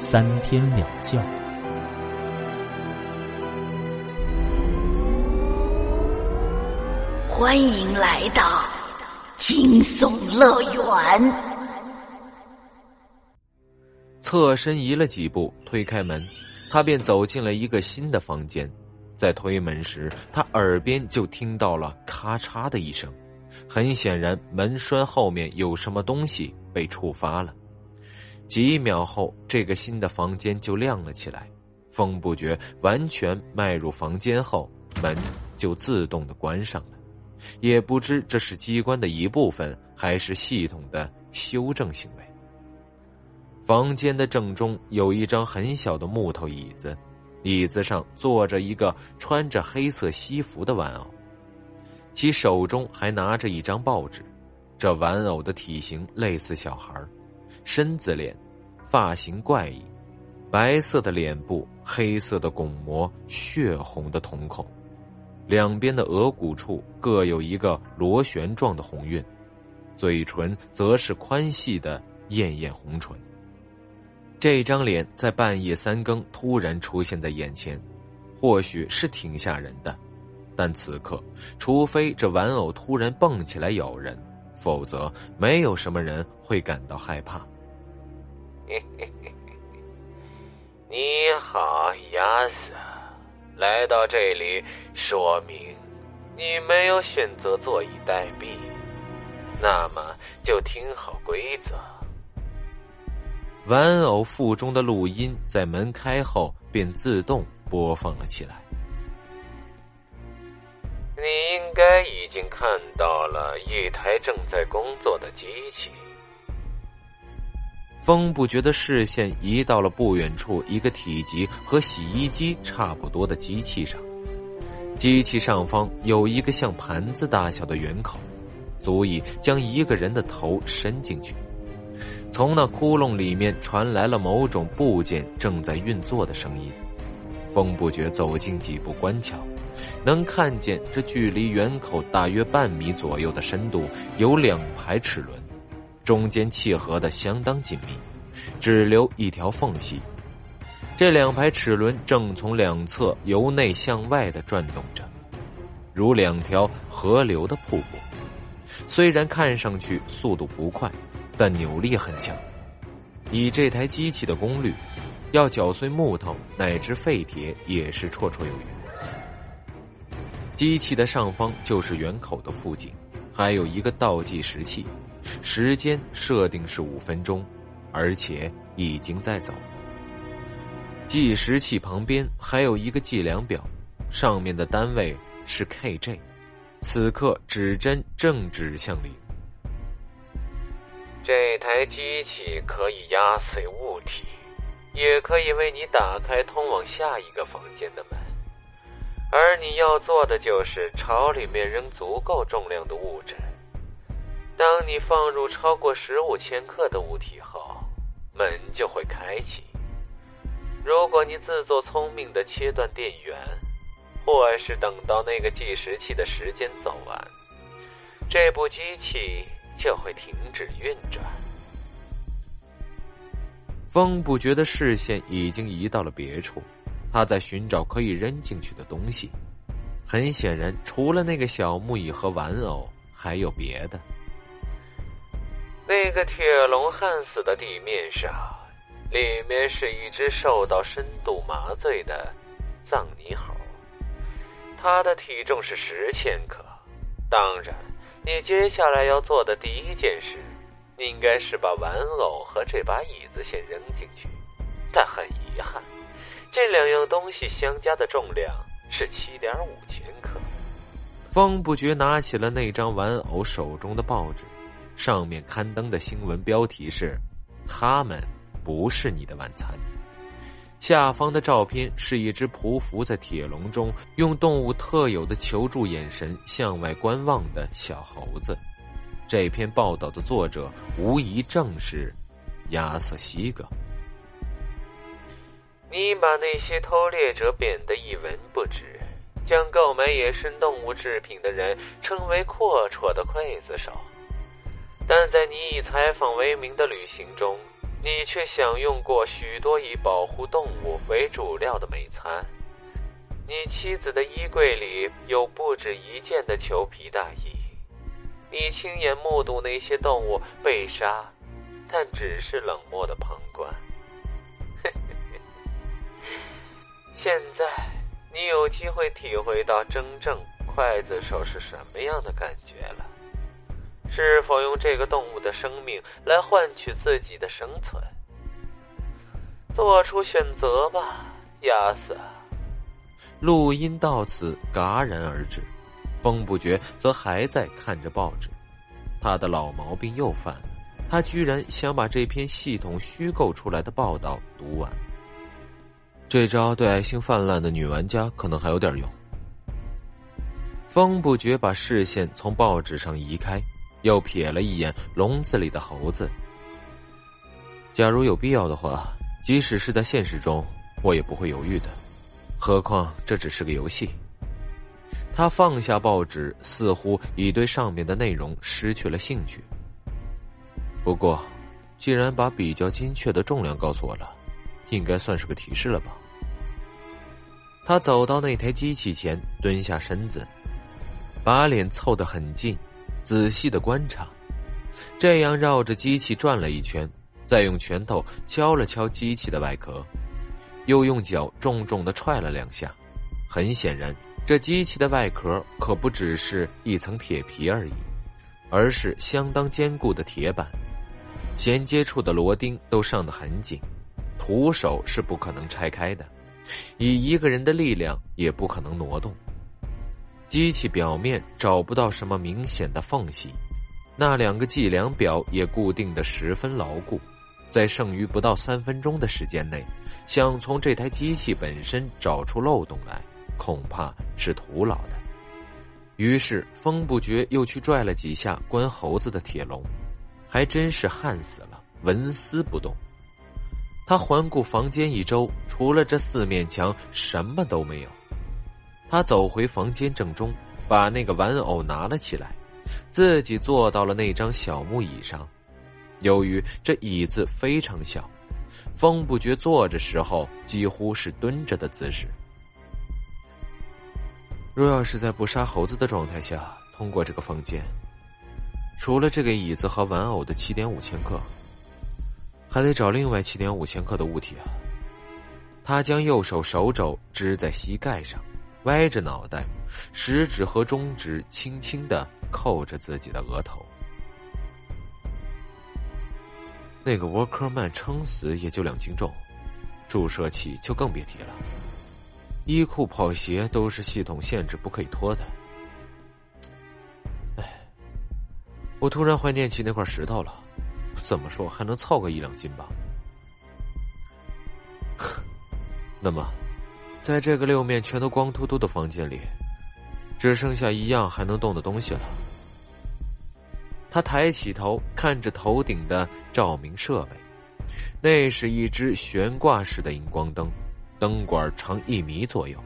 三天两觉。欢迎来到惊悚乐园。侧身移了几步，推开门。他便走进了一个新的房间，在推门时，他耳边就听到了咔嚓的一声，很显然门栓后面有什么东西被触发了。几秒后，这个新的房间就亮了起来。风不觉完全迈入房间后，门就自动的关上了，也不知这是机关的一部分，还是系统的修正行为。房间的正中有一张很小的木头椅子，椅子上坐着一个穿着黑色西服的玩偶，其手中还拿着一张报纸。这玩偶的体型类似小孩，身子脸，发型怪异，白色的脸部，黑色的巩膜，血红的瞳孔，两边的额骨处各有一个螺旋状的红晕，嘴唇则是宽细的艳艳红唇。这张脸在半夜三更突然出现在眼前，或许是挺吓人的，但此刻，除非这玩偶突然蹦起来咬人，否则没有什么人会感到害怕。你好，亚瑟，来到这里，说明你没有选择坐以待毙，那么就听好规则。玩偶腹中的录音在门开后便自动播放了起来。你应该已经看到了一台正在工作的机器。风不觉的视线移到了不远处一个体积和洗衣机差不多的机器上，机器上方有一个像盘子大小的圆口，足以将一个人的头伸进去。从那窟窿里面传来了某种部件正在运作的声音。风不觉走近几步观瞧，能看见这距离圆口大约半米左右的深度有两排齿轮，中间契合的相当紧密，只留一条缝隙。这两排齿轮正从两侧由内向外的转动着，如两条河流的瀑布。虽然看上去速度不快。但扭力很强，以这台机器的功率，要搅碎木头乃至废铁也是绰绰有余。机器的上方就是圆口的附近，还有一个倒计时器，时间设定是五分钟，而且已经在走。计时器旁边还有一个计量表，上面的单位是 KJ，此刻指针正指向零。这台机器可以压碎物体，也可以为你打开通往下一个房间的门。而你要做的就是朝里面扔足够重量的物质。当你放入超过十五千克的物体后，门就会开启。如果你自作聪明的切断电源，或是等到那个计时器的时间走完，这部机器。就会停止运转。风不觉的视线已经移到了别处，他在寻找可以扔进去的东西。很显然，除了那个小木椅和玩偶，还有别的。那个铁笼焊死的地面上，里面是一只受到深度麻醉的藏泥猴，它的体重是十千克。当然。你接下来要做的第一件事，应该是把玩偶和这把椅子先扔进去。但很遗憾，这两样东西相加的重量是七点五千克。方不觉拿起了那张玩偶手中的报纸，上面刊登的新闻标题是：“他们不是你的晚餐。下方的照片是一只匍匐在铁笼中，用动物特有的求助眼神向外观望的小猴子。这篇报道的作者无疑正是亚瑟西格。你把那些偷猎者贬得一文不值，将购买野生动物制品的人称为阔绰的刽子手，但在你以采访为名的旅行中。你却享用过许多以保护动物为主料的美餐。你妻子的衣柜里有不止一件的裘皮大衣。你亲眼目睹那些动物被杀，但只是冷漠的旁观。现在你有机会体会到真正刽子手是什么样的感觉了。是否用这个动物的生命来换取自己的生存？做出选择吧，亚瑟。录音到此戛然而止，风不觉则还在看着报纸。他的老毛病又犯了，他居然想把这篇系统虚构出来的报道读完。这招对爱心泛滥的女玩家可能还有点用。风不觉把视线从报纸上移开。又瞥了一眼笼子里的猴子。假如有必要的话，即使是在现实中，我也不会犹豫的。何况这只是个游戏。他放下报纸，似乎已对上面的内容失去了兴趣。不过，既然把比较精确的重量告诉我了，应该算是个提示了吧。他走到那台机器前，蹲下身子，把脸凑得很近。仔细的观察，这样绕着机器转了一圈，再用拳头敲了敲机器的外壳，又用脚重重的踹了两下。很显然，这机器的外壳可不只是一层铁皮而已，而是相当坚固的铁板，衔接处的螺钉都上得很紧，徒手是不可能拆开的，以一个人的力量也不可能挪动。机器表面找不到什么明显的缝隙，那两个计量表也固定的十分牢固，在剩余不到三分钟的时间内，想从这台机器本身找出漏洞来，恐怕是徒劳的。于是风不觉又去拽了几下关猴子的铁笼，还真是焊死了，纹丝不动。他环顾房间一周，除了这四面墙，什么都没有。他走回房间正中，把那个玩偶拿了起来，自己坐到了那张小木椅上。由于这椅子非常小，风不觉坐着时候几乎是蹲着的姿势。若要是在不杀猴子的状态下通过这个房间，除了这个椅子和玩偶的七点五千克，还得找另外七点五千克的物体啊！他将右手手肘支在膝盖上。歪着脑袋，食指和中指轻轻的扣着自己的额头。那个沃克曼撑死也就两斤重，注射器就更别提了。衣裤、跑鞋都是系统限制不可以脱的。哎，我突然怀念起那块石头了，怎么说还能凑个一两斤吧？那么。在这个六面全都光秃秃的房间里，只剩下一样还能动的东西了。他抬起头，看着头顶的照明设备，那是一只悬挂式的荧光灯，灯管长一米左右，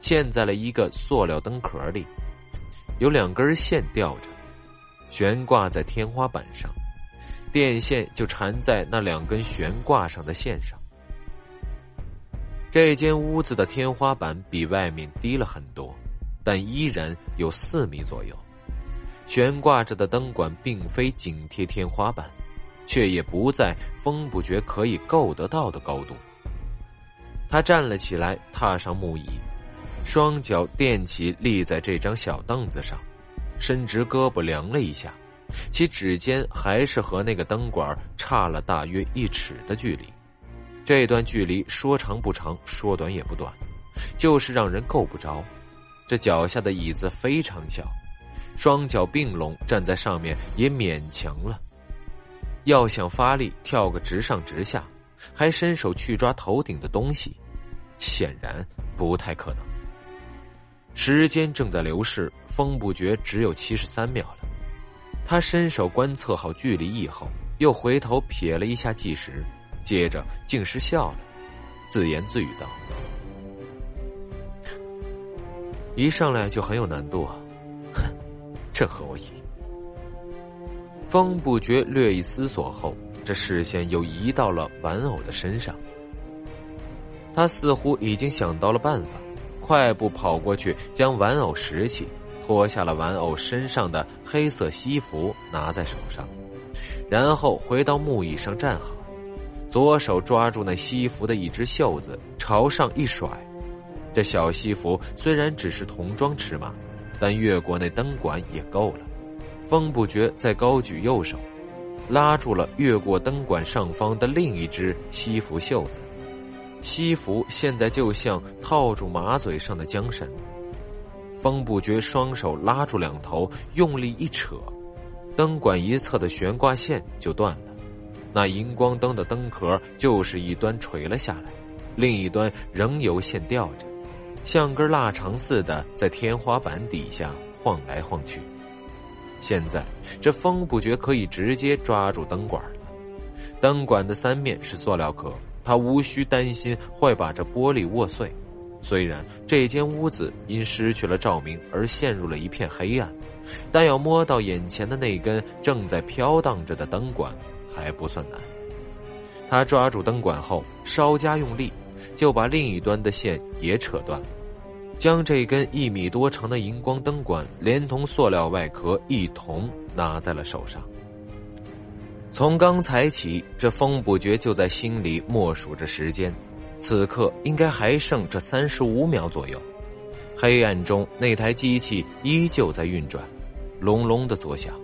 嵌在了一个塑料灯壳里，有两根线吊着，悬挂在天花板上，电线就缠在那两根悬挂上的线上。这间屋子的天花板比外面低了很多，但依然有四米左右。悬挂着的灯管并非紧贴天花板，却也不在风不觉可以够得到的高度。他站了起来，踏上木椅，双脚垫起立在这张小凳子上，伸直胳膊量了一下，其指尖还是和那个灯管差了大约一尺的距离。这段距离说长不长，说短也不短，就是让人够不着。这脚下的椅子非常小，双脚并拢站在上面也勉强了。要想发力跳个直上直下，还伸手去抓头顶的东西，显然不太可能。时间正在流逝，风不觉只有七十三秒了。他伸手观测好距离以后，又回头瞥了一下计时，接着竟是笑了，自言自语道：“一上来就很有难度啊，哼，正合我意。”风不觉略一思索后，这视线又移到了玩偶的身上。他似乎已经想到了办法，快步跑过去，将玩偶拾起。脱下了玩偶身上的黑色西服，拿在手上，然后回到木椅上站好，左手抓住那西服的一只袖子，朝上一甩。这小西服虽然只是童装尺码，但越过那灯管也够了。风不觉再高举右手，拉住了越过灯管上方的另一只西服袖子，西服现在就像套住马嘴上的缰绳。风不觉双手拉住两头，用力一扯，灯管一侧的悬挂线就断了。那荧光灯的灯壳就是一端垂了下来，另一端仍由线吊着，像根腊肠似的在天花板底下晃来晃去。现在这风不觉可以直接抓住灯管了。灯管的三面是塑料壳，他无需担心会把这玻璃握碎。虽然这间屋子因失去了照明而陷入了一片黑暗，但要摸到眼前的那根正在飘荡着的灯管还不算难。他抓住灯管后，稍加用力，就把另一端的线也扯断了，将这根一米多长的荧光灯管连同塑料外壳一同拿在了手上。从刚才起，这风不觉就在心里默数着时间。此刻应该还剩这三十五秒左右，黑暗中那台机器依旧在运转，隆隆的作响。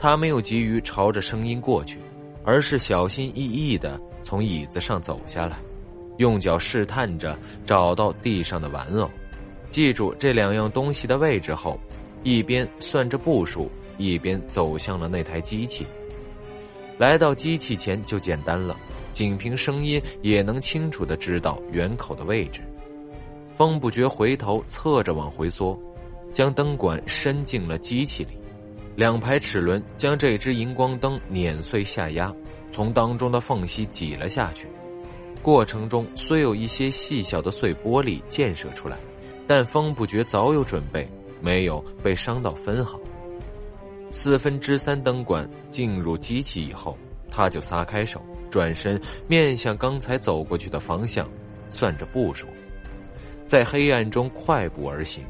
他没有急于朝着声音过去，而是小心翼翼的从椅子上走下来，用脚试探着找到地上的玩偶，记住这两样东西的位置后，一边算着步数，一边走向了那台机器。来到机器前就简单了。仅凭声音也能清楚的知道圆口的位置。风不觉回头侧着往回缩，将灯管伸进了机器里，两排齿轮将这只荧光灯碾碎下压，从当中的缝隙挤了下去。过程中虽有一些细小的碎玻璃溅射出来，但风不觉早有准备，没有被伤到分毫。四分之三灯管进入机器以后，他就撒开手。转身面向刚才走过去的方向，算着步数，在黑暗中快步而行。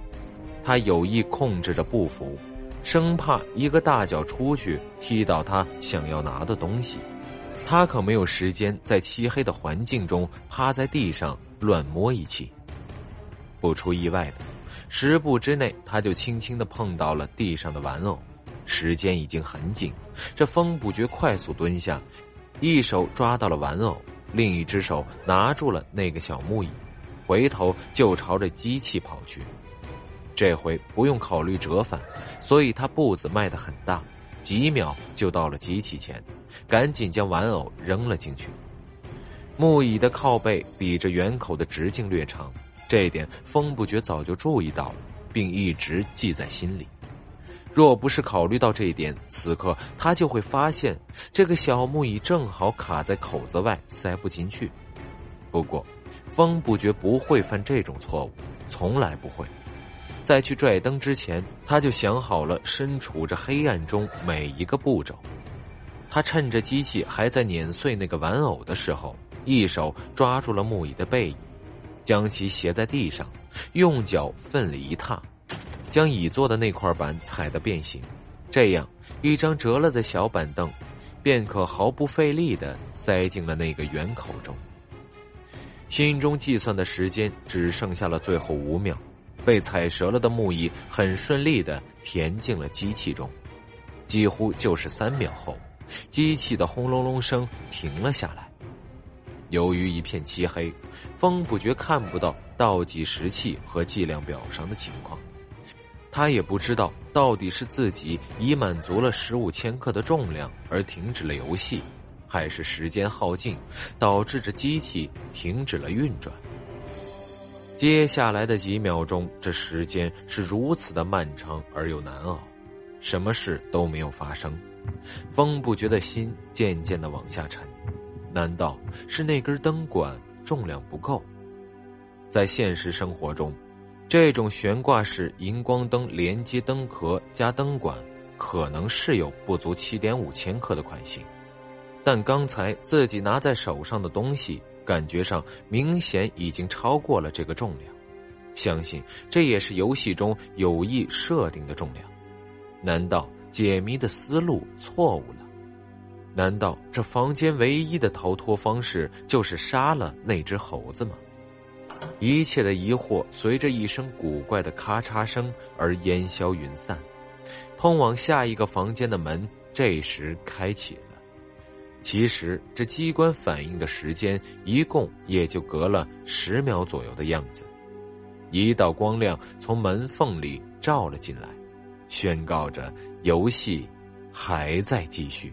他有意控制着步幅，生怕一个大脚出去踢到他想要拿的东西。他可没有时间在漆黑的环境中趴在地上乱摸一气。不出意外的，十步之内他就轻轻的碰到了地上的玩偶。时间已经很紧，这风不觉快速蹲下。一手抓到了玩偶，另一只手拿住了那个小木椅，回头就朝着机器跑去。这回不用考虑折返，所以他步子迈得很大，几秒就到了机器前，赶紧将玩偶扔了进去。木椅的靠背比这圆口的直径略长，这一点风不觉早就注意到了，并一直记在心里。若不是考虑到这一点，此刻他就会发现这个小木椅正好卡在口子外，塞不进去。不过，风不觉不会犯这种错误，从来不会。在去拽灯之前，他就想好了身处这黑暗中每一个步骤。他趁着机器还在碾碎那个玩偶的时候，一手抓住了木椅的背椅，将其斜在地上，用脚奋力一踏。将椅座的那块板踩得变形，这样一张折了的小板凳，便可毫不费力的塞进了那个圆口中。心中计算的时间只剩下了最后五秒，被踩折了的木椅很顺利的填进了机器中，几乎就是三秒后，机器的轰隆隆声停了下来。由于一片漆黑，风不觉看不到倒计时器和计量表上的情况。他也不知道到底是自己已满足了十五千克的重量而停止了游戏，还是时间耗尽，导致这机器停止了运转。接下来的几秒钟，这时间是如此的漫长而又难熬，什么事都没有发生。风不觉的心渐渐的往下沉，难道是那根灯管重量不够？在现实生活中，这种悬挂式荧光灯连接灯壳加灯管，可能是有不足七点五千克的款型，但刚才自己拿在手上的东西，感觉上明显已经超过了这个重量。相信这也是游戏中有意设定的重量。难道解谜的思路错误了？难道这房间唯一的逃脱方式就是杀了那只猴子吗？一切的疑惑随着一声古怪的咔嚓声而烟消云散，通往下一个房间的门这时开启了。其实这机关反应的时间一共也就隔了十秒左右的样子，一道光亮从门缝里照了进来，宣告着游戏还在继续。